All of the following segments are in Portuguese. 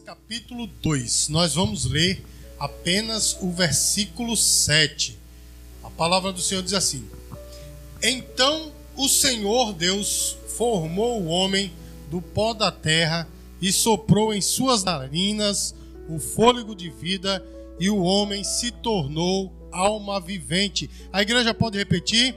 Capítulo 2. Nós vamos ler apenas o versículo 7. A palavra do Senhor diz assim: Então o Senhor Deus formou o homem do pó da terra e soprou em suas narinas o fôlego de vida, e o homem se tornou alma vivente. A igreja pode repetir?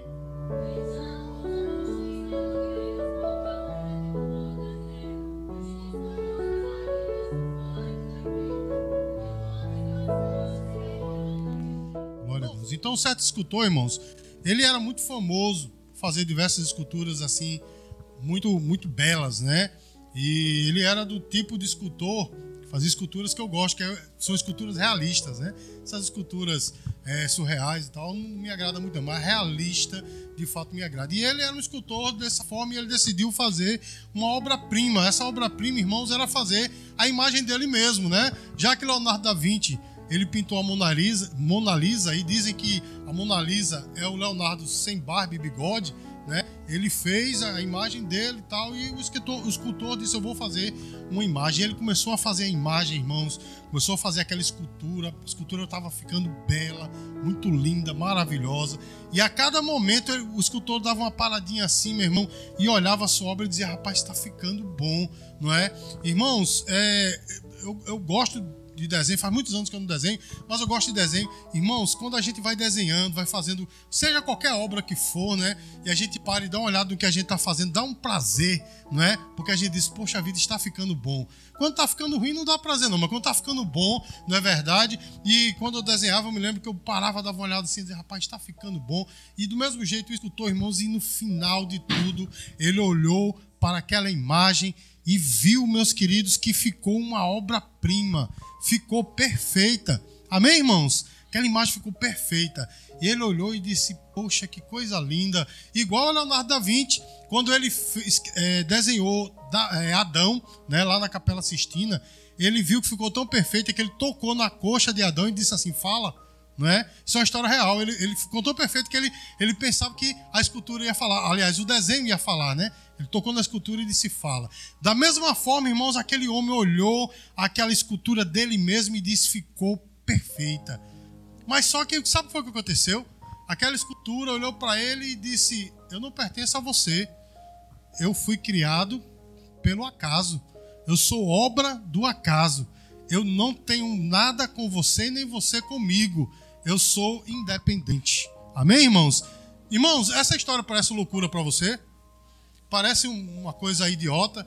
Um certo escultor, irmãos, ele era muito famoso fazer diversas esculturas assim, muito, muito belas, né? E ele era do tipo de escultor que fazia esculturas que eu gosto, que é, são esculturas realistas, né? Essas esculturas é, surreais e tal não me agrada muito, mas realista de fato me agrada. E ele era um escultor dessa forma e ele decidiu fazer uma obra-prima. Essa obra-prima, irmãos, era fazer a imagem dele mesmo, né? Já que Leonardo da Vinci ele pintou a Mona Lisa, Mona Lisa e dizem que a Mona Lisa é o Leonardo sem barba e bigode, né? Ele fez a imagem dele e tal, e o escultor, o escultor disse: Eu vou fazer uma imagem. Ele começou a fazer a imagem, irmãos, começou a fazer aquela escultura. A escultura estava ficando bela, muito linda, maravilhosa. E a cada momento o escultor dava uma paradinha assim, meu irmão, e olhava a sua obra e dizia: Rapaz, está ficando bom, não é? Irmãos, é, eu, eu gosto de desenho, faz muitos anos que eu não desenho, mas eu gosto de desenho. Irmãos, quando a gente vai desenhando, vai fazendo, seja qualquer obra que for, né? E a gente para e dá uma olhada no que a gente está fazendo, dá um prazer, não é? Porque a gente diz, poxa, a vida está ficando bom. Quando está ficando ruim, não dá prazer, não, mas quando está ficando bom, não é verdade? E quando eu desenhava, eu me lembro que eu parava, dava uma olhada assim dizia, rapaz, está ficando bom. E do mesmo jeito, o escutou, irmãos, e no final de tudo, ele olhou para aquela imagem e viu, meus queridos, que ficou uma obra-prima ficou perfeita. Amém, irmãos? Aquela imagem ficou perfeita. E ele olhou e disse: Poxa, que coisa linda. Igual a Leonardo da Vinci, quando ele fez, é, desenhou é, Adão, né, lá na Capela Sistina, ele viu que ficou tão perfeita que ele tocou na coxa de Adão e disse assim: Fala. Não é? Isso é uma história real. Ele, ele tão perfeito que ele, ele pensava que a escultura ia falar. Aliás, o desenho ia falar, né? Ele tocou na escultura e disse: Fala. Da mesma forma, irmãos, aquele homem olhou aquela escultura dele mesmo e disse: Ficou perfeita. Mas só que sabe o foi que aconteceu? Aquela escultura olhou para ele e disse: Eu não pertenço a você. Eu fui criado pelo acaso. Eu sou obra do acaso. Eu não tenho nada com você nem você comigo. Eu sou independente. Amém, irmãos? Irmãos, essa história parece loucura para você? Parece uma coisa idiota,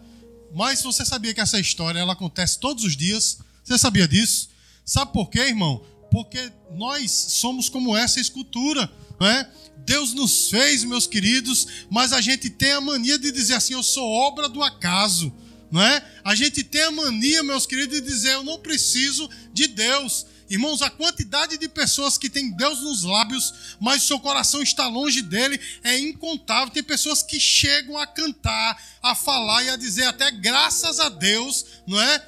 mas você sabia que essa história ela acontece todos os dias? Você sabia disso? Sabe por quê, irmão? Porque nós somos como essa escultura, não é? Deus nos fez, meus queridos, mas a gente tem a mania de dizer assim: eu sou obra do acaso, não é? A gente tem a mania, meus queridos, de dizer eu não preciso de Deus. Irmãos, a quantidade de pessoas que têm Deus nos lábios, mas o seu coração está longe dele, é incontável. Tem pessoas que chegam a cantar, a falar e a dizer até graças a Deus, não é?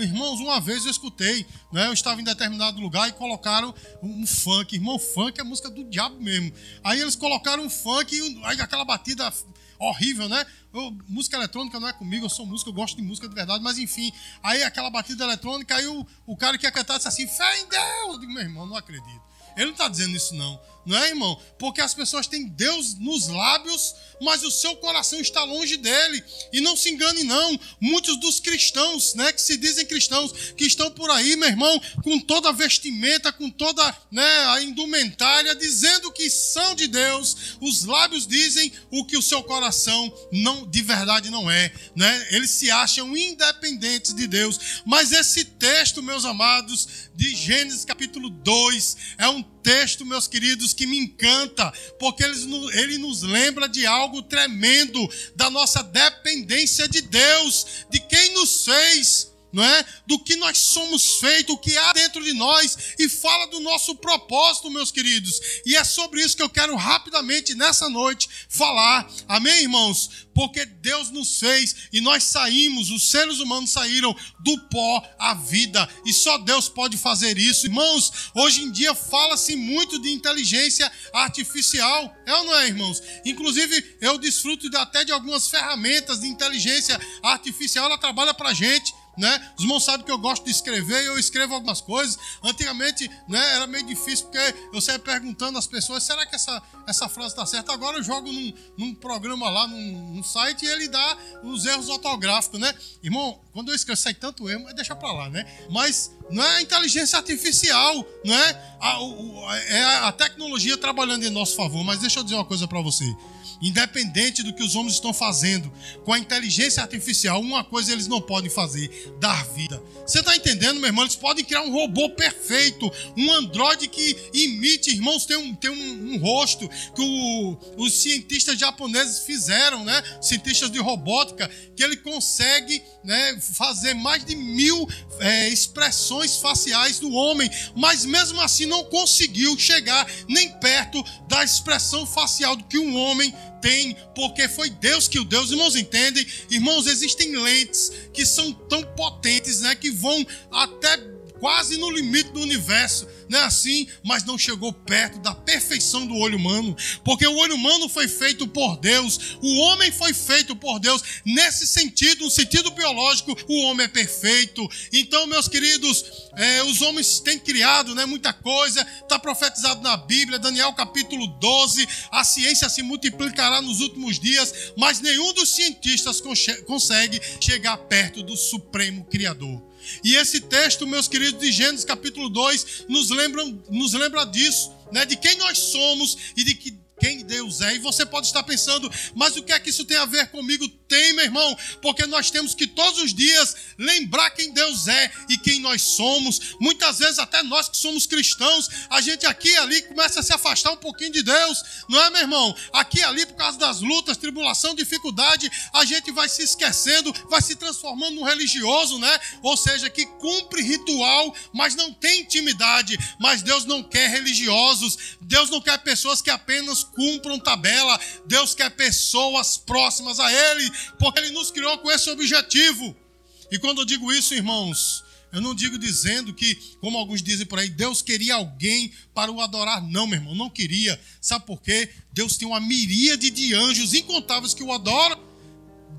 Irmãos, uma vez eu escutei, né? eu estava em determinado lugar e colocaram um funk. Irmão, funk é música do diabo mesmo. Aí eles colocaram um funk e aí aquela batida horrível, né? Eu, música eletrônica não é comigo, eu sou músico, eu gosto de música de verdade, mas enfim. Aí aquela batida eletrônica, aí o, o cara que ia cantar disse assim, fé em Deus. Eu digo, meu irmão, não acredito. Ele não está dizendo isso, não. Não é, irmão? Porque as pessoas têm Deus nos lábios, mas o seu coração está longe dele. E não se engane, não. Muitos dos cristãos, né, que se dizem cristãos, que estão por aí, meu irmão, com toda a vestimenta, com toda né, a indumentária, dizendo que são de Deus, os lábios dizem o que o seu coração não de verdade não é. Né? Eles se acham independentes de Deus. Mas esse texto, meus amados, de Gênesis capítulo 2, é um texto, meus queridos, que me encanta, porque ele, nos lembra de algo tremendo, da nossa dependência de Deus, de quem nos fez não é? Do que nós somos feitos, o que há dentro de nós e fala do nosso propósito, meus queridos. E é sobre isso que eu quero rapidamente nessa noite falar. Amém, irmãos? Porque Deus nos fez e nós saímos, os seres humanos saíram do pó à vida e só Deus pode fazer isso. Irmãos, hoje em dia fala-se muito de inteligência artificial, é ou não é, irmãos? Inclusive, eu desfruto até de algumas ferramentas de inteligência artificial, ela trabalha para gente né? Os irmãos sabem que eu gosto de escrever e eu escrevo algumas coisas. Antigamente, né, era meio difícil porque eu saía perguntando às pessoas: será que essa, essa frase está certa? Agora eu jogo num, num programa lá, num, num, site, e ele dá os erros ortográficos, né? Irmão, quando eu escrevo, sai tanto erro, mas deixa pra lá, né? Mas não é a inteligência artificial, não é? A, o, é a tecnologia trabalhando em nosso favor. Mas deixa eu dizer uma coisa para você independente do que os homens estão fazendo com a inteligência artificial, uma coisa eles não podem fazer: dar vida. Você está entendendo, meu irmão? Eles podem criar um robô perfeito, um androide que imite, irmãos, tem um, tem um, um rosto que o, os cientistas japoneses fizeram, né? Cientistas de robótica, que ele consegue né, fazer mais de mil é, expressões faciais do homem, mas mesmo assim não conseguiu chegar nem perto da expressão facial do que um homem tem, porque foi Deus que o deu. Os irmãos entendem? Irmãos, existem lentes que são tão potentes, né, que vão até quase no limite do universo não é assim, mas não chegou perto da perfeição do olho humano, porque o olho humano foi feito por Deus, o homem foi feito por Deus. Nesse sentido, no sentido biológico, o homem é perfeito. Então, meus queridos, é, os homens têm criado né, muita coisa, está profetizado na Bíblia, Daniel capítulo 12: a ciência se multiplicará nos últimos dias, mas nenhum dos cientistas consegue chegar perto do Supremo Criador. E esse texto, meus queridos, de Gênesis capítulo 2, nos lembra, nos lembra disso, né? de quem nós somos e de que quem Deus é. E você pode estar pensando, mas o que é que isso tem a ver comigo? Tem, meu irmão, porque nós temos que todos os dias lembrar quem Deus é e quem nós somos. Muitas vezes, até nós que somos cristãos, a gente aqui e ali começa a se afastar um pouquinho de Deus, não é, meu irmão? Aqui e ali, por causa das lutas, tribulação, dificuldade, a gente vai se esquecendo, vai se transformando num religioso, né? Ou seja, que cumpre ritual, mas não tem intimidade. Mas Deus não quer religiosos, Deus não quer pessoas que apenas cumpram tabela. Deus quer pessoas próximas a Ele, porque Ele nos criou com esse objetivo. E quando eu digo isso, irmãos, eu não digo dizendo que, como alguns dizem por aí, Deus queria alguém para o adorar. Não, meu irmão, não queria. Sabe por quê? Deus tem uma miríade de anjos incontáveis que o adoram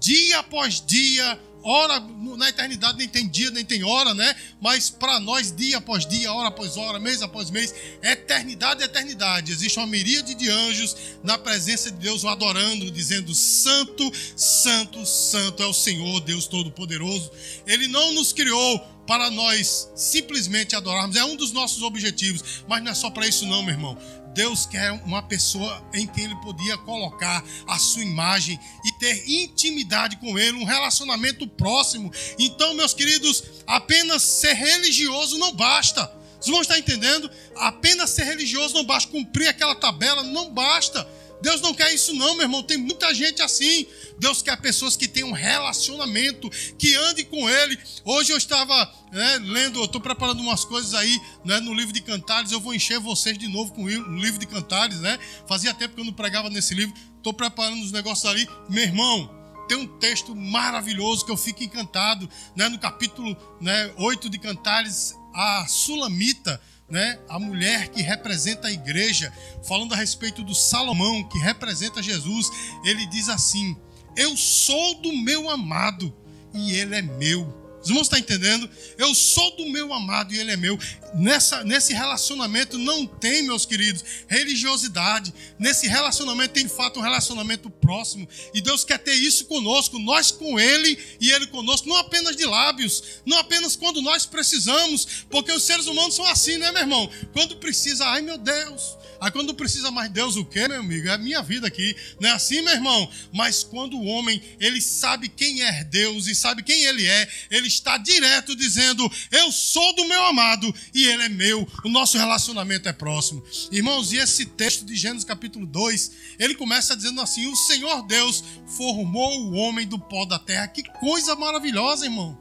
dia após dia, hora na eternidade nem tem dia, nem tem hora, né? Mas para nós, dia após dia, hora após hora, mês após mês, eternidade é eternidade. Existe uma miríade de anjos na presença de Deus o adorando, dizendo: Santo, Santo, Santo é o Senhor, Deus Todo-Poderoso. Ele não nos criou para nós simplesmente adorarmos, é um dos nossos objetivos, mas não é só para isso, não, meu irmão. Deus quer uma pessoa em quem ele podia colocar a sua imagem e ter intimidade com ele, um relacionamento próximo. Então, meus queridos, apenas ser religioso não basta. Vocês vão estar entendendo? Apenas ser religioso não basta, cumprir aquela tabela não basta. Deus não quer isso, não, meu irmão. Tem muita gente assim. Deus quer pessoas que tenham um relacionamento, que andem com Ele. Hoje eu estava né, lendo, eu estou preparando umas coisas aí né, no livro de Cantares. Eu vou encher vocês de novo com o livro de Cantares, né? Fazia tempo que eu não pregava nesse livro. Estou preparando os negócios ali. Meu irmão, tem um texto maravilhoso que eu fico encantado, né? No capítulo né, 8 de Cantares, a Sulamita né, a mulher que representa a igreja, falando a respeito do Salomão, que representa Jesus, ele diz assim: Eu sou do meu amado e ele é meu. Os irmãos estão entendendo? Eu sou do meu amado e ele é meu. Nessa, nesse relacionamento não tem, meus queridos, religiosidade. Nesse relacionamento tem, de fato, um relacionamento próximo. E Deus quer ter isso conosco, nós com ele e ele conosco, não apenas de lábios, não apenas quando nós precisamos, porque os seres humanos são assim, né, meu irmão? Quando precisa, ai meu Deus, Aí quando precisa mais Deus o quê, meu amigo? É a minha vida aqui. Não é assim, meu irmão? Mas quando o homem, ele sabe quem é Deus e sabe quem ele é, ele está direto dizendo: "Eu sou do meu amado e ele é meu". O nosso relacionamento é próximo. Irmãos, e esse texto de Gênesis capítulo 2, ele começa dizendo assim: "O Senhor Deus formou o homem do pó da terra". Que coisa maravilhosa, irmão.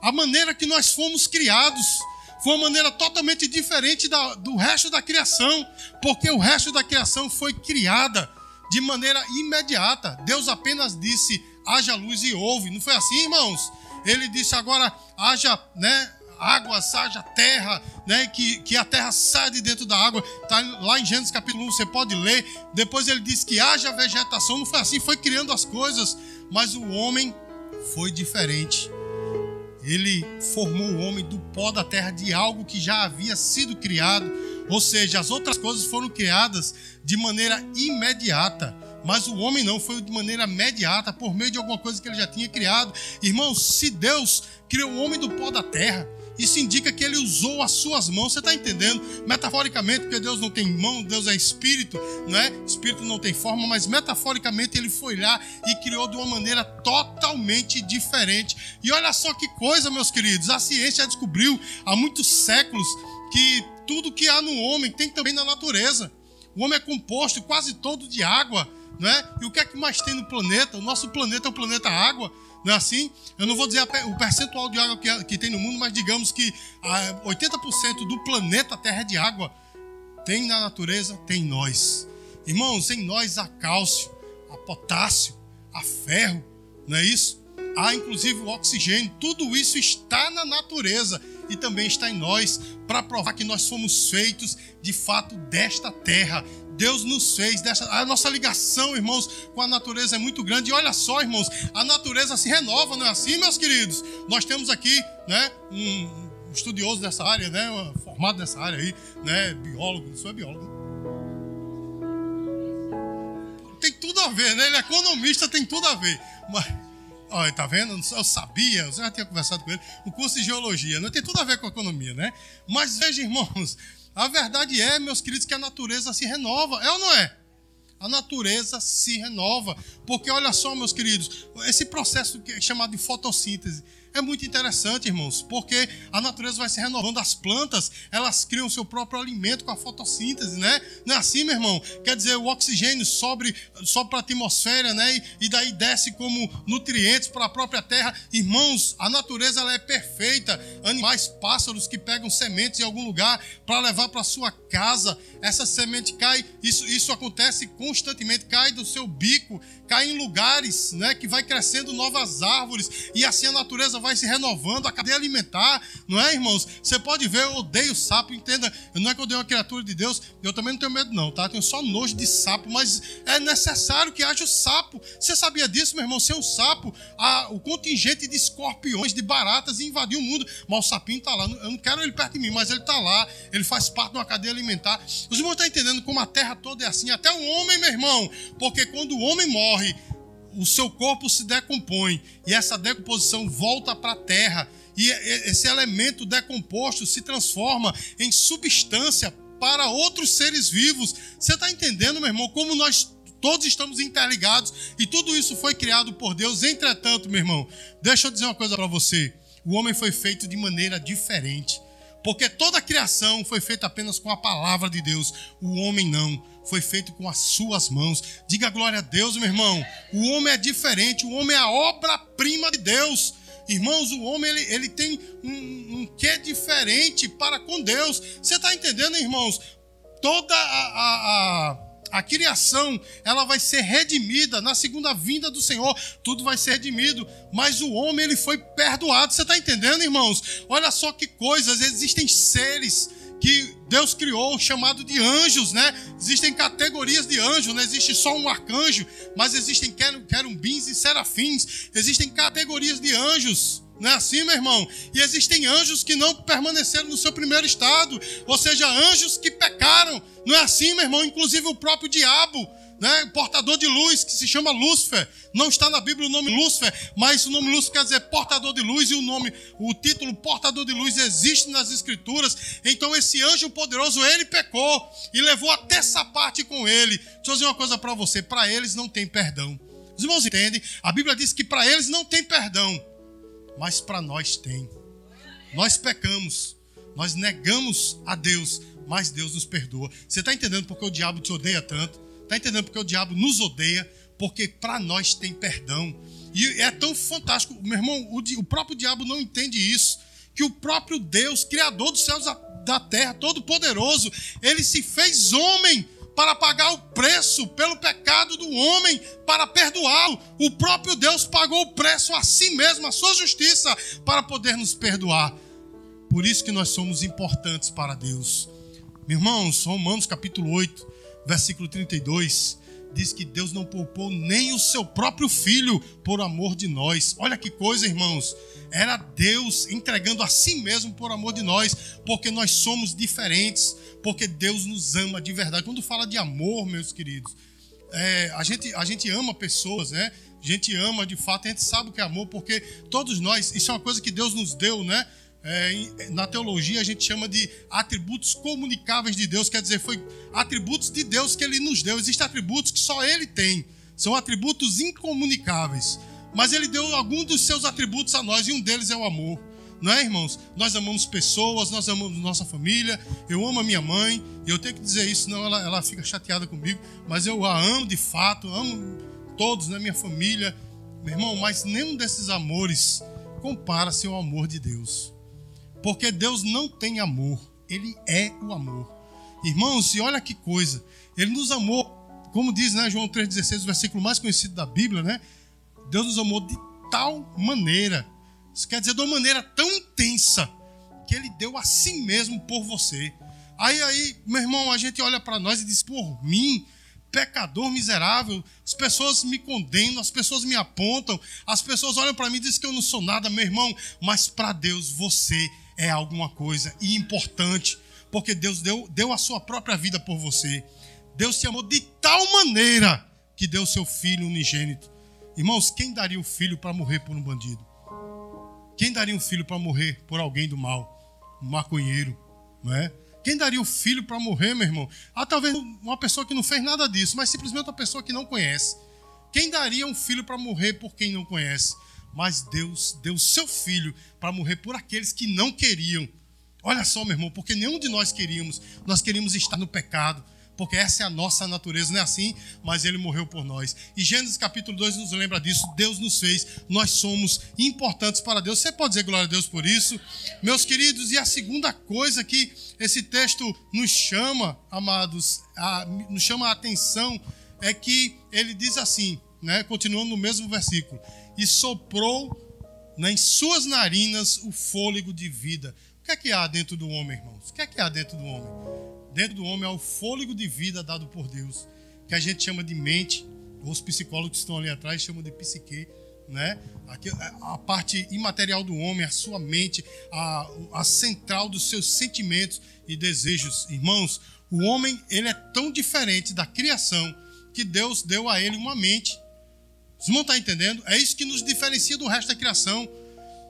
A maneira que nós fomos criados foi uma maneira totalmente diferente da, do resto da criação, porque o resto da criação foi criada de maneira imediata. Deus apenas disse: haja luz e houve. Não foi assim, irmãos? Ele disse agora: haja, né? água, haja terra, né? Que, que a terra saia de dentro da água. Está lá em Gênesis capítulo 1, você pode ler. Depois ele disse que haja vegetação. Não foi assim, foi criando as coisas. Mas o homem foi diferente ele formou o homem do pó da terra de algo que já havia sido criado, ou seja, as outras coisas foram criadas de maneira imediata, mas o homem não foi de maneira imediata por meio de alguma coisa que ele já tinha criado. Irmãos, se Deus criou o homem do pó da terra, isso indica que ele usou as suas mãos. Você está entendendo? Metaforicamente, porque Deus não tem mão, Deus é espírito, não é? Espírito não tem forma, mas metaforicamente ele foi lá e criou de uma maneira totalmente diferente. E olha só que coisa, meus queridos, a ciência descobriu há muitos séculos que tudo que há no homem tem também na natureza. O homem é composto quase todo de água, não é? E o que é que mais tem no planeta? O nosso planeta é o planeta água. Não é assim? Eu não vou dizer o percentual de água que, que tem no mundo, mas digamos que 80% ah, do planeta Terra é de água. Tem na natureza, tem em nós. Irmãos, em nós há cálcio, há potássio, há ferro, não é isso? Há inclusive o oxigênio. Tudo isso está na natureza e também está em nós para provar que nós somos feitos de fato desta terra, Deus nos fez, a nossa ligação, irmãos, com a natureza é muito grande. E olha só, irmãos, a natureza se renova, não é assim, meus queridos? Nós temos aqui, né, um estudioso dessa área, né, formado nessa área aí, né, biólogo, não sou biólogo. Tem tudo a ver, né? Ele é economista, tem tudo a ver. Mas, olha, tá vendo? Eu sabia, eu já tinha conversado com ele. O curso de geologia, não né? tem tudo a ver com economia, né? Mas veja, irmãos, a verdade é, meus queridos, que a natureza se renova. É ou não é? A natureza se renova. Porque olha só, meus queridos, esse processo que é chamado de fotossíntese é muito interessante, irmãos, porque a natureza vai se renovando. As plantas, elas criam seu próprio alimento com a fotossíntese, né? Não é assim, meu irmão? Quer dizer, o oxigênio sobe, sobe para a atmosfera, né? E, e, daí desce como nutrientes para a própria terra. Irmãos, a natureza ela é perfeita. Animais, pássaros que pegam sementes em algum lugar para levar para sua casa. Essa semente cai, isso, isso acontece constantemente, cai do seu bico, cai em lugares, né? Que vai crescendo novas árvores. E assim a natureza vai se renovando, a cadeia alimentar, não é, irmãos? Você pode ver, eu odeio sapo, entenda. Não é que eu odeio uma criatura de Deus, eu também não tenho medo, não, tá? Tenho só nojo de sapo, mas é necessário que haja o sapo. Você sabia disso, meu irmão? Sem o sapo, a, o contingente de escorpiões, de baratas invadiu o mundo. Mas o sapinho está lá. Eu não quero ele perto de mim, mas ele está lá. Ele faz parte de uma cadeia alimentar. Os irmãos estão entendendo como a terra toda é assim, até o homem, meu irmão. Porque quando o homem morre, o seu corpo se decompõe e essa decomposição volta para a terra e esse elemento decomposto se transforma em substância para outros seres vivos. Você está entendendo, meu irmão, como nós todos estamos interligados e tudo isso foi criado por Deus. Entretanto, meu irmão, deixa eu dizer uma coisa para você: o homem foi feito de maneira diferente. Porque toda a criação foi feita apenas com a palavra de Deus, o homem não foi feito com as suas mãos. Diga glória a Deus, meu irmão. O homem é diferente, o homem é a obra-prima de Deus. Irmãos, o homem ele, ele tem um, um quê diferente para com Deus. Você está entendendo, irmãos? Toda a, a, a, a, criação ela vai ser redimida na segunda vinda do Senhor. Tudo vai ser redimido. Mas o homem ele foi perdoado. Você está entendendo, irmãos? Olha só que coisas. Existem seres que Deus criou, chamado de anjos, né? Existem categorias de anjos, não existe só um arcanjo, mas existem querumbins e serafins, existem categorias de anjos. Não é assim, meu irmão? E existem anjos que não permaneceram no seu primeiro estado, ou seja, anjos que pecaram. Não é assim, meu irmão? Inclusive o próprio diabo né, portador de luz, que se chama Lúcifer. Não está na Bíblia o nome Lúcifer, mas o nome Lúcifer quer dizer portador de luz e o nome, o título portador de luz existe nas escrituras. Então esse anjo poderoso, ele pecou e levou até essa parte com ele. Deixa eu dizer uma coisa para você, para eles não tem perdão. Os irmãos entendem? A Bíblia diz que para eles não tem perdão, mas para nós tem. Nós pecamos, nós negamos a Deus, mas Deus nos perdoa. Você está entendendo porque o diabo te odeia tanto? Está entendendo? Porque o diabo nos odeia, porque para nós tem perdão. E é tão fantástico, meu irmão, o, o próprio diabo não entende isso. Que o próprio Deus, Criador dos céus da terra, Todo-Poderoso, ele se fez homem para pagar o preço pelo pecado do homem, para perdoá-lo. O próprio Deus pagou o preço a si mesmo, a sua justiça, para poder nos perdoar. Por isso que nós somos importantes para Deus. Meus irmãos, Romanos capítulo 8, versículo 32, diz que Deus não poupou nem o seu próprio filho por amor de nós. Olha que coisa, irmãos. era Deus entregando a si mesmo por amor de nós, porque nós somos diferentes, porque Deus nos ama de verdade. Quando fala de amor, meus queridos, é, a, gente, a gente ama pessoas, né? A gente ama de fato, a gente sabe o que é amor, porque todos nós, isso é uma coisa que Deus nos deu, né? É, na teologia a gente chama de atributos comunicáveis de Deus, quer dizer, foi atributos de Deus que ele nos deu. Existem atributos que só ele tem, são atributos incomunicáveis. Mas ele deu alguns dos seus atributos a nós e um deles é o amor. Não é, irmãos? Nós amamos pessoas, nós amamos nossa família. Eu amo a minha mãe, e eu tenho que dizer isso, senão ela, ela fica chateada comigo. Mas eu a amo de fato, amo todos na minha família. Meu irmão, mas nenhum desses amores compara-se ao amor de Deus. Porque Deus não tem amor, Ele é o amor. Irmãos, e olha que coisa, Ele nos amou, como diz né, João 3,16, o versículo mais conhecido da Bíblia, né? Deus nos amou de tal maneira, isso quer dizer, de uma maneira tão intensa, que Ele deu a si mesmo por você. Aí, aí, meu irmão, a gente olha para nós e diz: por mim, pecador miserável, as pessoas me condenam, as pessoas me apontam, as pessoas olham para mim e dizem que eu não sou nada, meu irmão, mas para Deus você é alguma coisa e importante, porque Deus deu, deu a sua própria vida por você. Deus te amou de tal maneira que deu seu filho unigênito. Irmãos, quem daria o filho para morrer por um bandido? Quem daria um filho para morrer por alguém do mal? Um maconheiro, não é? Quem daria o filho para morrer, meu irmão? Ah, talvez uma pessoa que não fez nada disso, mas simplesmente uma pessoa que não conhece. Quem daria um filho para morrer por quem não conhece? Mas Deus deu seu filho para morrer por aqueles que não queriam. Olha só, meu irmão, porque nenhum de nós queríamos. Nós queríamos estar no pecado porque essa é a nossa natureza, não é assim? Mas ele morreu por nós. E Gênesis capítulo 2 nos lembra disso. Deus nos fez, nós somos importantes para Deus. Você pode dizer glória a Deus por isso? Meus queridos, e a segunda coisa que esse texto nos chama, amados, a, nos chama a atenção, é que ele diz assim, né, continuando no mesmo versículo: E soprou em suas narinas o fôlego de vida. O que é que há dentro do homem, irmãos? O que é que há dentro do homem? Dentro do homem é o fôlego de vida dado por Deus, que a gente chama de mente, os psicólogos que estão ali atrás chamam de psique, né? A parte imaterial do homem, a sua mente, a, a central dos seus sentimentos e desejos. Irmãos, o homem ele é tão diferente da criação que Deus deu a ele uma mente. Vocês não estão entendendo? É isso que nos diferencia do resto da criação.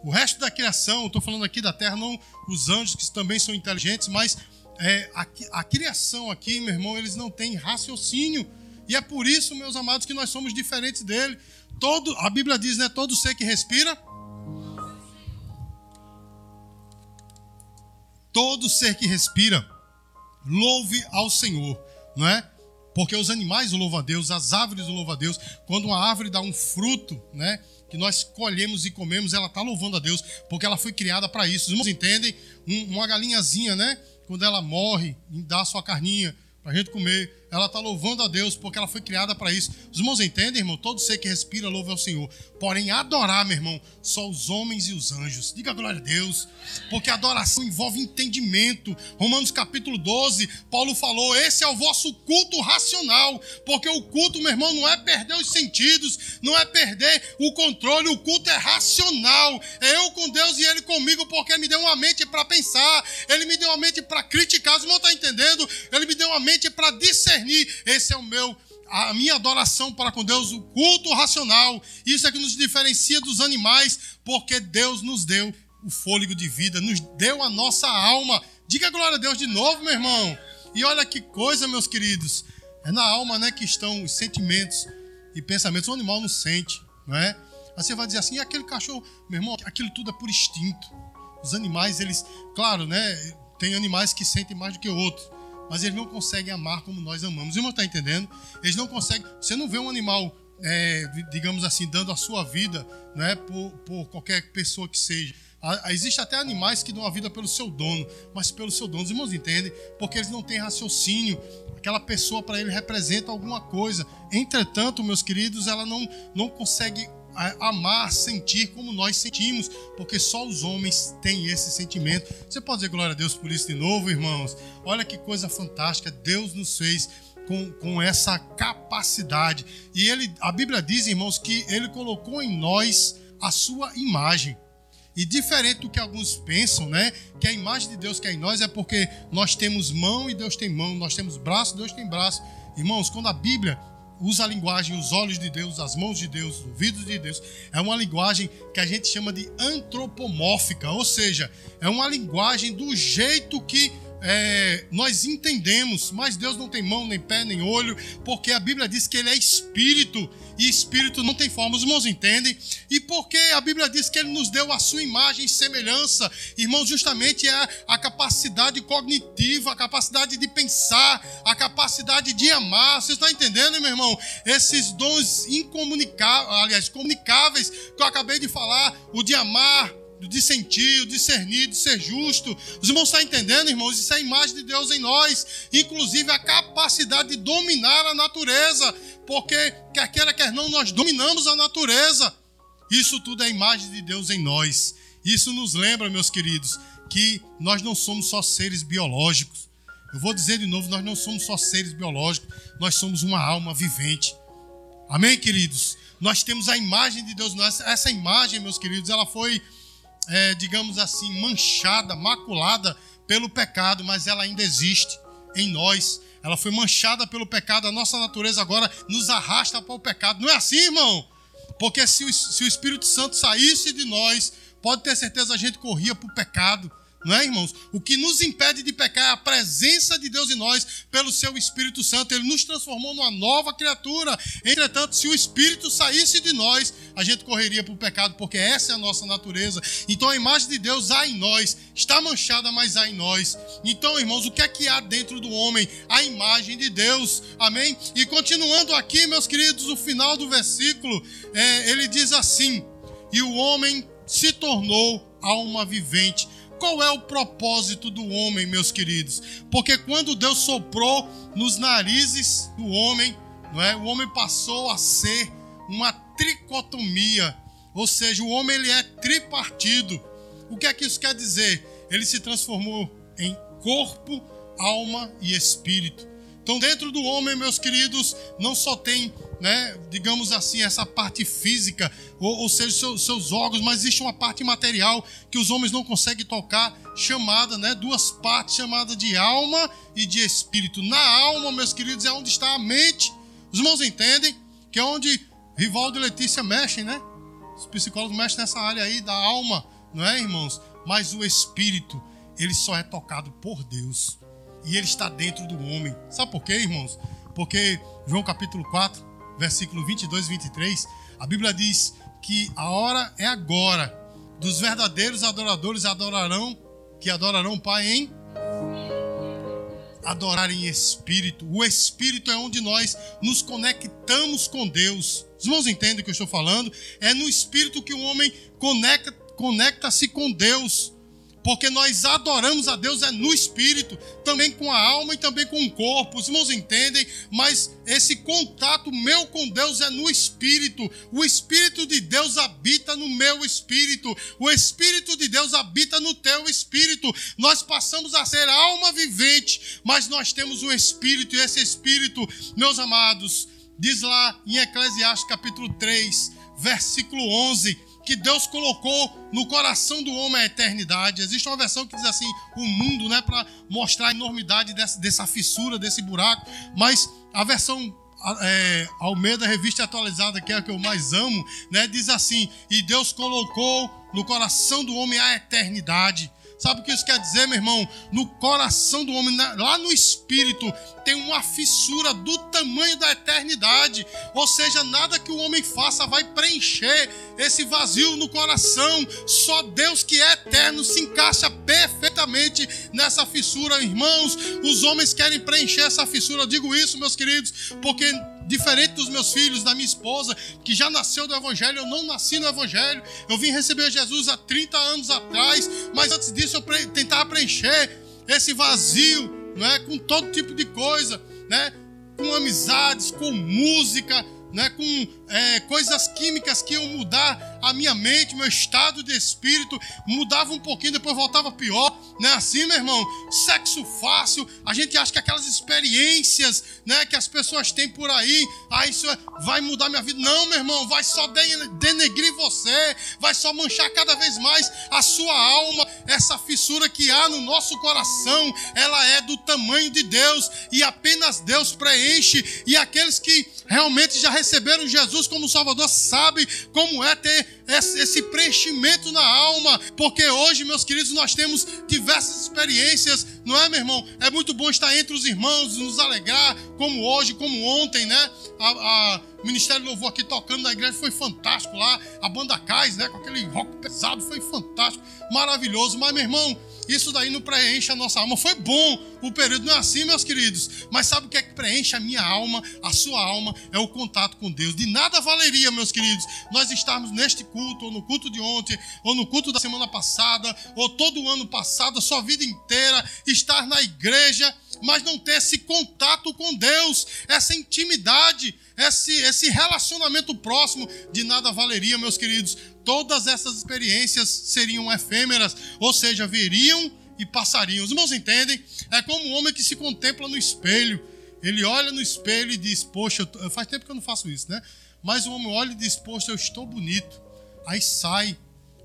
O resto da criação, estou falando aqui da terra, não os anjos que também são inteligentes, mas é, a, a criação aqui, meu irmão, eles não têm raciocínio. E é por isso, meus amados, que nós somos diferentes dele. Todo, a Bíblia diz, né? Todo ser que respira. Todo ser que respira, louve ao Senhor, não é? Porque os animais louvam a Deus, as árvores louvam a Deus. Quando uma árvore dá um fruto, né? Que nós colhemos e comemos, ela está louvando a Deus, porque ela foi criada para isso. Os irmãos entendem? Um, uma galinhazinha, né? Quando ela morre dá a sua carninha para a gente comer, ela está louvando a Deus porque ela foi criada para isso. Os irmãos entendem, irmão? Todo ser que respira louva ao Senhor. Porém, adorar, meu irmão, só os homens e os anjos. Diga glória a Deus, porque adoração envolve entendimento. Romanos capítulo 12, Paulo falou: esse é o vosso culto racional, porque o culto, meu irmão, não é perder os sentidos, não é perder o controle, o culto é racional. É eu com Deus e Ele comigo, porque Ele me deu uma mente para pensar, Ele me deu uma mente para criticar. Os irmãos estão entendendo? Ele me deu uma mente para discernir discernir. Esse é o meu a minha adoração para com Deus, o culto racional. Isso é que nos diferencia dos animais, porque Deus nos deu o fôlego de vida, nos deu a nossa alma. Diga glória a Deus de novo, meu irmão. E olha que coisa, meus queridos. É na alma, né, que estão os sentimentos e pensamentos. O animal não sente, não é? Aí você vai dizer assim, aquele cachorro, meu irmão, aquilo tudo é por instinto. Os animais, eles, claro, né, tem animais que sentem mais do que outros mas eles não conseguem amar como nós amamos. O irmão está entendendo? Eles não conseguem. Você não vê um animal, é, digamos assim, dando a sua vida né, por, por qualquer pessoa que seja. Existe até animais que dão a vida pelo seu dono, mas pelo seu dono. Os irmãos entendem? Porque eles não têm raciocínio. Aquela pessoa para ele representa alguma coisa. Entretanto, meus queridos, ela não, não consegue amar, sentir como nós sentimos, porque só os homens têm esse sentimento. Você pode dizer glória a Deus por isso de novo, irmãos? Olha que coisa fantástica, Deus nos fez com, com essa capacidade. E ele, a Bíblia diz, irmãos, que ele colocou em nós a sua imagem. E diferente do que alguns pensam, né? Que a imagem de Deus que é em nós é porque nós temos mão e Deus tem mão, nós temos braço e Deus tem braço. Irmãos, quando a Bíblia usa a linguagem os olhos de Deus, as mãos de Deus, os ouvidos de Deus, é uma linguagem que a gente chama de antropomórfica, ou seja, é uma linguagem do jeito que é, nós entendemos, mas Deus não tem mão, nem pé, nem olho, porque a Bíblia diz que Ele é espírito, e espírito não tem forma. Os irmãos entendem? E porque a Bíblia diz que Ele nos deu a sua imagem e semelhança, irmãos, justamente é a capacidade cognitiva, a capacidade de pensar, a capacidade de amar. Você está entendendo, meu irmão? Esses dons incomunicáveis, aliás, comunicáveis que eu acabei de falar, o de amar, de sentir, de discernir, de ser justo. Os irmãos estão entendendo, irmãos? Isso é a imagem de Deus em nós. Inclusive a capacidade de dominar a natureza. Porque, quer queira, quer não, nós dominamos a natureza. Isso tudo é a imagem de Deus em nós. Isso nos lembra, meus queridos, que nós não somos só seres biológicos. Eu vou dizer de novo, nós não somos só seres biológicos, nós somos uma alma vivente. Amém, queridos? Nós temos a imagem de Deus. Essa imagem, meus queridos, ela foi é, digamos assim, manchada, maculada pelo pecado, mas ela ainda existe em nós. Ela foi manchada pelo pecado, a nossa natureza agora nos arrasta para o pecado. Não é assim, irmão? Porque se o, se o Espírito Santo saísse de nós, pode ter certeza a gente corria para o pecado. Não é, irmãos? O que nos impede de pecar é a presença de Deus em nós pelo seu Espírito Santo. Ele nos transformou numa nova criatura. Entretanto, se o Espírito saísse de nós, a gente correria para o pecado, porque essa é a nossa natureza. Então a imagem de Deus há em nós, está manchada, mas há em nós. Então, irmãos, o que é que há dentro do homem? A imagem de Deus. Amém? E continuando aqui, meus queridos, o final do versículo, é, ele diz assim: E o homem se tornou alma vivente qual é o propósito do homem, meus queridos? Porque quando Deus soprou nos narizes do homem, não é? O homem passou a ser uma tricotomia, ou seja, o homem ele é tripartido. O que é que isso quer dizer? Ele se transformou em corpo, alma e espírito. Então, dentro do homem, meus queridos, não só tem, né, digamos assim, essa parte física, ou, ou seja, seus, seus, órgãos, mas existe uma parte material que os homens não conseguem tocar, chamada, né, duas partes, chamada de alma e de espírito. Na alma, meus queridos, é onde está a mente. Os irmãos entendem que é onde Rivaldo e Letícia mexem, né? Os psicólogos mexem nessa área aí da alma, não é, irmãos? Mas o espírito, ele só é tocado por Deus e ele está dentro do homem. Sabe por quê, irmãos? Porque João capítulo 4, versículo 22 e 23, a Bíblia diz que a hora é agora dos verdadeiros adoradores adorarão que adorarão o Pai em adorar em espírito. O espírito é onde nós nos conectamos com Deus. Os irmãos entendem o que eu estou falando? É no espírito que o homem conecta conecta-se com Deus porque nós adoramos a Deus é no espírito, também com a alma e também com o corpo. Os irmãos entendem, mas esse contato meu com Deus é no espírito. O espírito de Deus habita no meu espírito. O espírito de Deus habita no teu espírito. Nós passamos a ser alma vivente, mas nós temos um espírito e esse espírito, meus amados, diz lá em Eclesiastes capítulo 3, versículo 11, que Deus colocou no coração do homem a eternidade. Existe uma versão que diz assim, o mundo, né, para mostrar a enormidade dessa, dessa fissura, desse buraco, mas a versão é, Almeida Revista Atualizada, que é a que eu mais amo, né, diz assim: E Deus colocou no coração do homem a eternidade. Sabe o que isso quer dizer, meu irmão? No coração do homem, lá no espírito, tem uma fissura do tamanho da eternidade. Ou seja, nada que o homem faça vai preencher esse vazio no coração. Só Deus que é eterno se encaixa perfeitamente nessa fissura, irmãos. Os homens querem preencher essa fissura. Eu digo isso, meus queridos, porque diferente dos meus filhos, da minha esposa, que já nasceu do Evangelho, eu não nasci no Evangelho. Eu vim receber Jesus há 30 anos atrás, mas antes disso eu pre tentava preencher esse vazio, não é, com todo tipo de coisa, né, com amizades, com música, né, com é, coisas químicas que iam mudar a minha mente, meu estado de espírito, mudava um pouquinho, depois voltava pior, né? Assim, meu irmão, sexo fácil, a gente acha que aquelas experiências, né, que as pessoas têm por aí, ah, isso é, vai mudar minha vida. Não, meu irmão, vai só denegrir você, vai só manchar cada vez mais a sua alma. Essa fissura que há no nosso coração, ela é do tamanho de Deus e apenas Deus preenche. E aqueles que realmente já receberam Jesus como Salvador sabem como é ter esse preenchimento na alma, porque hoje, meus queridos, nós temos diversas experiências, não é, meu irmão? É muito bom estar entre os irmãos, nos alegrar, como hoje, como ontem, né? A, a o Ministério Louvor aqui tocando na igreja foi fantástico lá, a banda Cais, né? Com aquele rock pesado, foi fantástico, maravilhoso, mas, meu irmão, isso daí não preenche a nossa alma. Foi bom o período, não é assim, meus queridos. Mas sabe o que é que preenche a minha alma, a sua alma? É o contato com Deus. De nada valeria, meus queridos, nós estarmos neste culto, ou no culto de ontem, ou no culto da semana passada, ou todo o ano passado, a sua vida inteira, estar na igreja, mas não ter esse contato com Deus, essa intimidade, esse, esse relacionamento próximo, de nada valeria, meus queridos todas essas experiências seriam efêmeras, ou seja, viriam e passariam. Os irmãos entendem? É como um homem que se contempla no espelho. Ele olha no espelho e diz: Poxa, faz tempo que eu não faço isso, né? Mas o homem olha e diz: Poxa, eu estou bonito. Aí sai.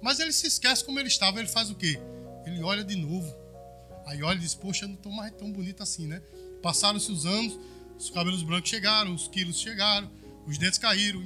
Mas ele se esquece como ele estava. Ele faz o quê? Ele olha de novo. Aí olha e diz: Poxa, eu não estou mais tão bonito assim, né? Passaram-se os anos, os cabelos brancos chegaram, os quilos chegaram, os dentes caíram.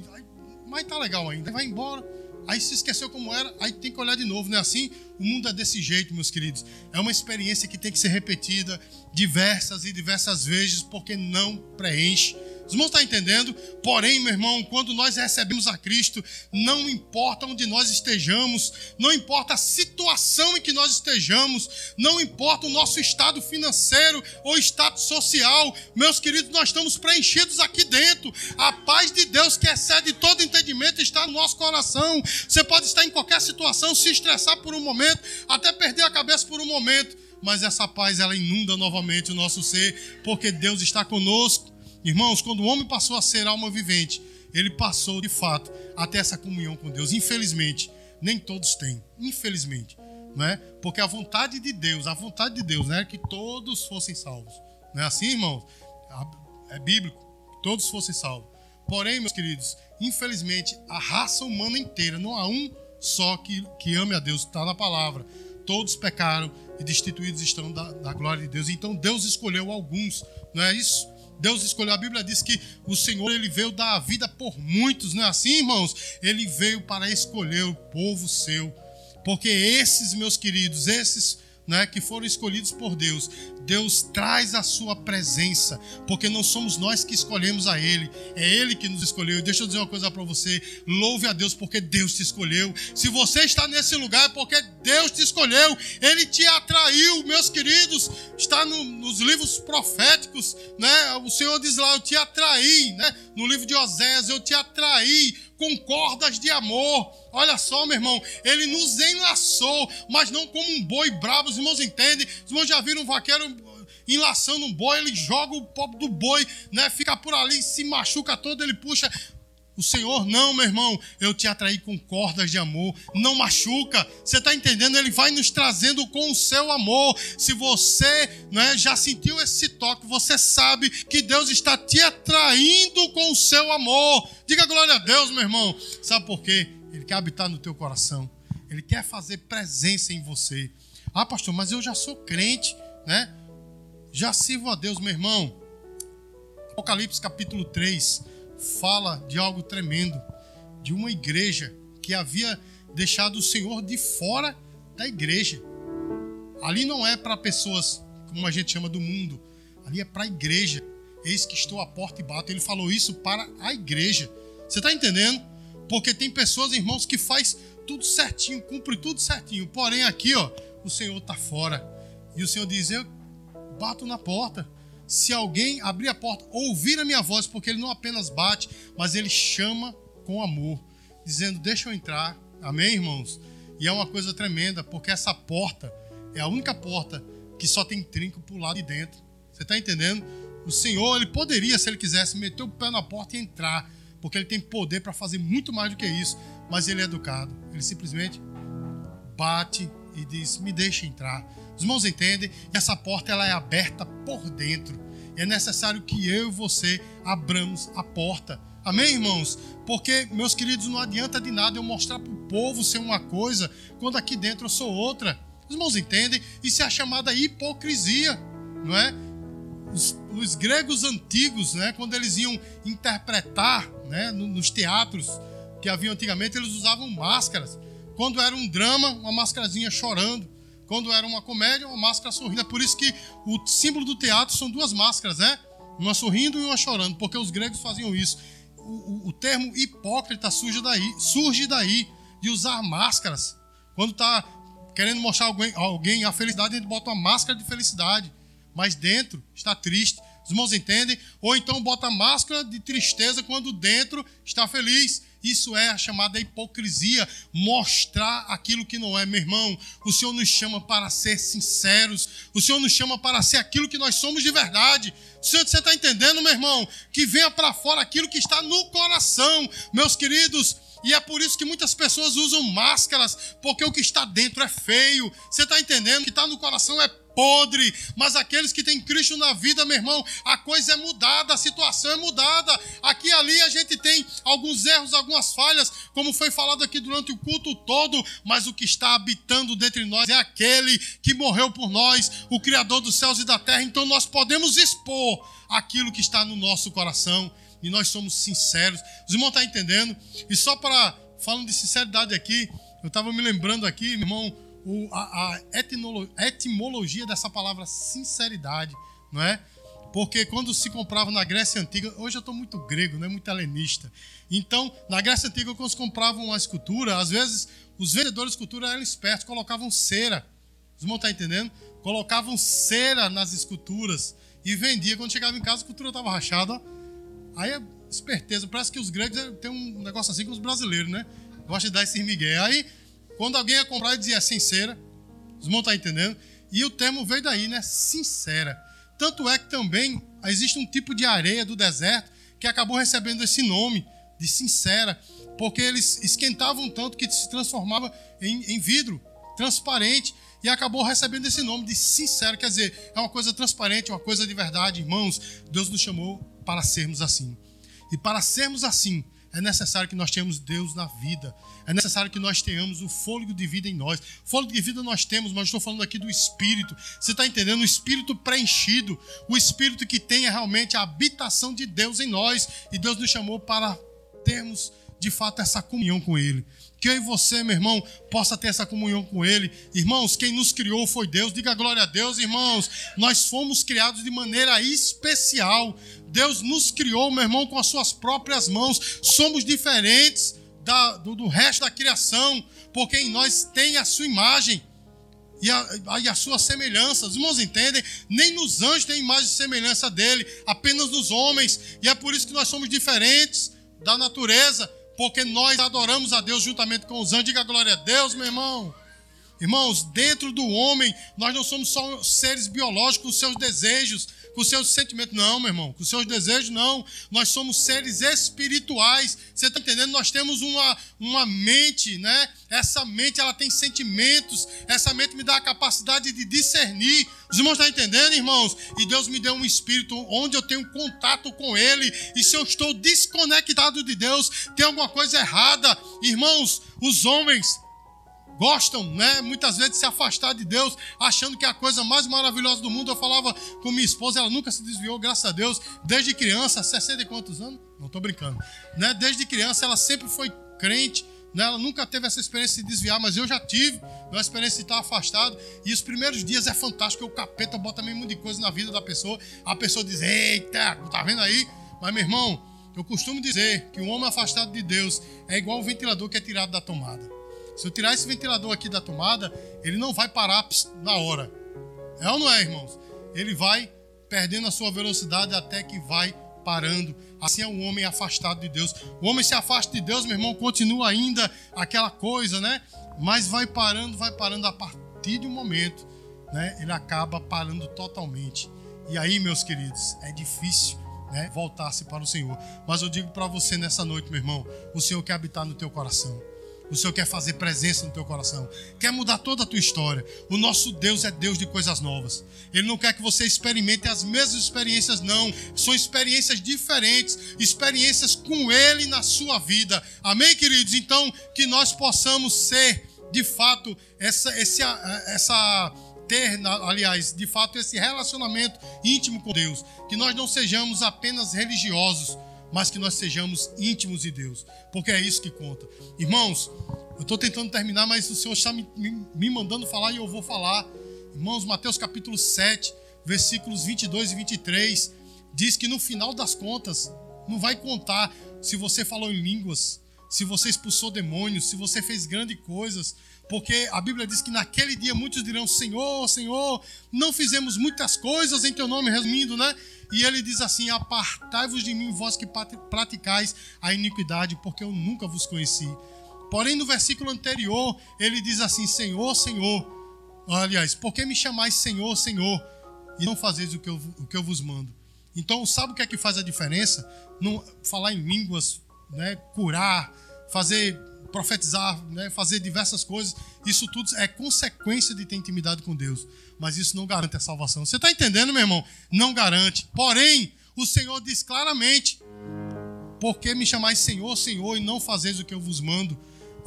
Mas tá legal ainda. Vai embora aí se esqueceu como era, aí tem que olhar de novo, não é assim? O mundo é desse jeito, meus queridos. É uma experiência que tem que ser repetida diversas e diversas vezes, porque não preenche os irmãos estão entendendo? Porém, meu irmão, quando nós recebemos a Cristo, não importa onde nós estejamos, não importa a situação em que nós estejamos, não importa o nosso estado financeiro ou estado social, meus queridos, nós estamos preenchidos aqui dentro. A paz de Deus que excede todo entendimento está no nosso coração. Você pode estar em qualquer situação, se estressar por um momento, até perder a cabeça por um momento mas essa paz ela inunda novamente o nosso ser, porque Deus está conosco. Irmãos, quando o homem passou a ser alma vivente, ele passou de fato até essa comunhão com Deus. Infelizmente, nem todos têm. Infelizmente, não é? Porque a vontade de Deus, a vontade de Deus, é que todos fossem salvos. Não é assim, irmãos? É bíblico, que todos fossem salvos. Porém, meus queridos, infelizmente, a raça humana inteira, não há um só que, que ame a Deus, está na palavra. Todos pecaram e destituídos estão da, da glória de Deus. Então Deus escolheu alguns, não é isso? Deus escolheu. A Bíblia diz que o Senhor ele veio dar a vida por muitos, não é assim, irmãos? Ele veio para escolher o povo seu. Porque esses, meus queridos, esses né, que foram escolhidos por Deus, Deus traz a sua presença, porque não somos nós que escolhemos a Ele, é Ele que nos escolheu. E deixa eu dizer uma coisa para você: louve a Deus porque Deus te escolheu. Se você está nesse lugar é porque Deus te escolheu, Ele te atraiu, meus queridos. Está no, nos livros proféticos, né? O Senhor diz lá: Eu te atraí, né? No livro de Oséias, eu te atraí com cordas de amor. Olha só, meu irmão, ele nos enlaçou, mas não como um boi bravo. Os irmãos entendem? Os irmãos já viram um vaqueiro enlaçando um boi, ele joga o pobre do boi, né? Fica por ali, se machuca todo, ele puxa. O Senhor, não, meu irmão, eu te atraí com cordas de amor, não machuca. Você está entendendo? Ele vai nos trazendo com o seu amor. Se você né, já sentiu esse toque, você sabe que Deus está te atraindo com o seu amor. Diga glória a Deus, meu irmão. Sabe por quê? Ele quer habitar no teu coração. Ele quer fazer presença em você. Ah, pastor, mas eu já sou crente, né? Já sirvo a Deus, meu irmão. Apocalipse capítulo 3 fala de algo tremendo, de uma igreja que havia deixado o Senhor de fora da igreja. Ali não é para pessoas como a gente chama do mundo, ali é para a igreja. Eis que estou à porta e bato. Ele falou isso para a igreja. Você está entendendo? Porque tem pessoas, irmãos, que faz tudo certinho, cumpre tudo certinho. Porém, aqui, ó, o Senhor está fora. E o Senhor diz: Eu bato na porta se alguém abrir a porta, ouvir a minha voz, porque ele não apenas bate, mas ele chama com amor, dizendo: Deixa eu entrar. Amém, irmãos? E é uma coisa tremenda, porque essa porta é a única porta que só tem trinco por lado de dentro. Você está entendendo? O Senhor, ele poderia, se ele quisesse, meter o pé na porta e entrar, porque ele tem poder para fazer muito mais do que isso, mas ele é educado. Ele simplesmente bate e diz: "Me deixe entrar". Os irmãos entendem? E essa porta ela é aberta por dentro. É necessário que eu e você abramos a porta. Amém, irmãos? Porque, meus queridos, não adianta de nada eu mostrar para o povo ser uma coisa quando aqui dentro eu sou outra. Os irmãos entendem? Isso é a chamada hipocrisia, não é? Os, os gregos antigos, né, quando eles iam interpretar né, nos teatros que haviam antigamente, eles usavam máscaras. Quando era um drama, uma máscarazinha chorando. Quando era uma comédia, uma máscara sorrindo. É por isso que o símbolo do teatro são duas máscaras, né? Uma sorrindo e uma chorando, porque os gregos faziam isso. O, o, o termo hipócrita surge daí, surge daí, de usar máscaras. Quando está querendo mostrar alguém, alguém a felicidade, gente bota uma máscara de felicidade, mas dentro está triste. Os irmãos entendem? Ou então bota máscara de tristeza quando dentro está feliz. Isso é a chamada hipocrisia, mostrar aquilo que não é, meu irmão. O Senhor nos chama para ser sinceros, o Senhor nos chama para ser aquilo que nós somos de verdade. Senhor, você está entendendo, meu irmão? Que venha para fora aquilo que está no coração, meus queridos. E é por isso que muitas pessoas usam máscaras, porque o que está dentro é feio. Você está entendendo? O que está no coração é podre, mas aqueles que têm Cristo na vida, meu irmão, a coisa é mudada, a situação é mudada. Aqui e ali a gente tem alguns erros, algumas falhas, como foi falado aqui durante o culto todo, mas o que está habitando dentro de nós é aquele que morreu por nós, o Criador dos céus e da terra. Então nós podemos expor aquilo que está no nosso coração e nós somos sinceros. Os irmãos estão entendendo? E só para, falando de sinceridade aqui, eu estava me lembrando aqui, meu irmão o, a, a etimologia dessa palavra sinceridade, não é? Porque quando se comprava na Grécia Antiga, hoje eu estou muito grego, né? muito helenista. Então, na Grécia Antiga, quando se compravam uma escultura, às vezes os vendedores de escultura eram espertos, colocavam cera. Os irmãos estão entendendo? Colocavam cera nas esculturas e vendia. Quando chegava em casa, a escultura estava rachada. Aí é esperteza. Parece que os gregos têm um negócio assim com os brasileiros, né? Gosta de dar esse migué. Aí quando alguém ia comprar, ele dizia sincera. Os irmãos estão entendendo? E o termo veio daí, né? Sincera. Tanto é que também existe um tipo de areia do deserto que acabou recebendo esse nome de sincera, porque eles esquentavam tanto que se transformava em, em vidro transparente e acabou recebendo esse nome de sincero, quer dizer, é uma coisa transparente, uma coisa de verdade, irmãos. Deus nos chamou para sermos assim. E para sermos assim, é necessário que nós tenhamos Deus na vida. É necessário que nós tenhamos o fôlego de vida em nós. Fôlego de vida nós temos, mas estou falando aqui do Espírito. Você está entendendo? O Espírito preenchido. O Espírito que tenha realmente a habitação de Deus em nós. E Deus nos chamou para termos de fato essa comunhão com Ele que eu e você, meu irmão, possa ter essa comunhão com Ele. Irmãos, quem nos criou foi Deus. Diga glória a Deus, irmãos. Nós fomos criados de maneira especial. Deus nos criou, meu irmão, com as suas próprias mãos. Somos diferentes da, do, do, resto da criação, porque em nós tem a sua imagem. E a, e a sua semelhança, os irmãos entendem? Nem nos anjos tem imagem e semelhança dele, apenas nos homens, e é por isso que nós somos diferentes da natureza, porque nós adoramos a Deus juntamente com os anjos. Diga glória a Deus, meu irmão. Irmãos, dentro do homem, nós não somos só seres biológicos seus desejos, com seus sentimentos. Não, meu irmão, com seus desejos, não. Nós somos seres espirituais. Você está entendendo? Nós temos uma, uma mente, né? Essa mente, ela tem sentimentos. Essa mente me dá a capacidade de discernir. Os irmãos estão entendendo, irmãos? E Deus me deu um espírito onde eu tenho contato com Ele. E se eu estou desconectado de Deus, tem alguma coisa errada. Irmãos, os homens gostam, né, muitas vezes se afastar de Deus, achando que é a coisa mais maravilhosa do mundo. Eu falava com minha esposa, ela nunca se desviou, graças a Deus, desde criança, 60 e quantos anos? Não estou brincando. Né? Desde criança ela sempre foi crente, né? ela nunca teve essa experiência de desviar, mas eu já tive uma experiência de estar afastado. E os primeiros dias é fantástico, o capeta bota muito de coisa na vida da pessoa. A pessoa diz: Eita, tá vendo aí? Mas, meu irmão, eu costumo dizer que um homem afastado de Deus é igual um ventilador que é tirado da tomada. Se eu tirar esse ventilador aqui da tomada, ele não vai parar na hora. É ou não é, irmãos? Ele vai perdendo a sua velocidade até que vai parando. Assim é um homem afastado de Deus. O homem se afasta de Deus, meu irmão, continua ainda aquela coisa, né? Mas vai parando, vai parando a partir de um momento, né? Ele acaba parando totalmente. E aí, meus queridos, é difícil né, voltasse para o Senhor. Mas eu digo para você nessa noite, meu irmão, o Senhor quer habitar no teu coração. O Senhor quer fazer presença no teu coração. Quer mudar toda a tua história. O nosso Deus é Deus de coisas novas. Ele não quer que você experimente as mesmas experiências, não. São experiências diferentes. Experiências com Ele na sua vida. Amém, queridos? Então, que nós possamos ser, de fato, essa, esse, essa ter, aliás, de fato, esse relacionamento íntimo com Deus. Que nós não sejamos apenas religiosos mas que nós sejamos íntimos de Deus, porque é isso que conta. Irmãos, eu estou tentando terminar, mas o Senhor está me, me, me, mandando falar e eu vou falar. Irmãos, Mateus capítulo 7, versículos 22 e 23, diz que no final das contas, não vai contar se você falou em línguas, se você expulsou demônios, se você fez grandes coisas, porque a Bíblia diz que naquele dia muitos dirão: Senhor, Senhor, não fizemos muitas coisas em teu nome, resumindo, né? E ele diz assim: Apartai-vos de mim, vós que praticais a iniquidade, porque eu nunca vos conheci. Porém, no versículo anterior, ele diz assim: Senhor, Senhor. Aliás, por que me chamais Senhor, Senhor, e não fazeis o que eu, o que eu vos mando? Então, sabe o que é que faz a diferença? Não falar em línguas, né, curar, fazer profetizar, né, fazer diversas coisas, isso tudo é consequência de ter intimidade com Deus. Mas isso não garante a salvação. Você está entendendo, meu irmão? Não garante. Porém, o Senhor diz claramente: Por que me chamais Senhor, Senhor, e não fazeis o que eu vos mando?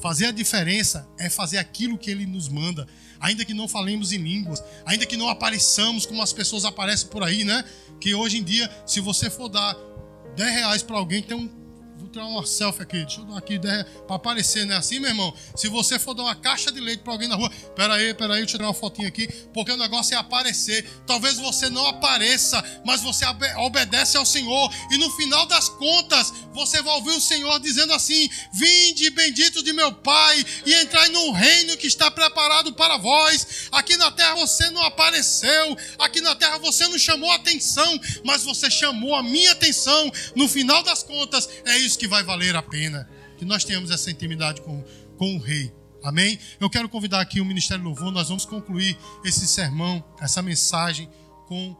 Fazer a diferença é fazer aquilo que Ele nos manda, ainda que não falemos em línguas, ainda que não apareçamos como as pessoas aparecem por aí, né? Que hoje em dia, se você for dar 10 reais para alguém, tem um tirar uma selfie aqui. Deixa eu dar aqui para aparecer, né? Assim, meu irmão. Se você for dar uma caixa de leite para alguém na rua, pera aí, pera aí, deixa eu tirar uma fotinha aqui, porque o negócio é aparecer. Talvez você não apareça, mas você obedece ao Senhor. E no final das contas, você vai ouvir o Senhor dizendo assim: Vinde, bendito de meu Pai, e entrai no reino que está preparado para vós. Aqui na terra você não apareceu, aqui na terra você não chamou atenção, mas você chamou a minha atenção. No final das contas, é isso que que vai valer a pena que nós tenhamos essa intimidade com, com o Rei. Amém? Eu quero convidar aqui o Ministério Louvor, nós vamos concluir esse sermão, essa mensagem com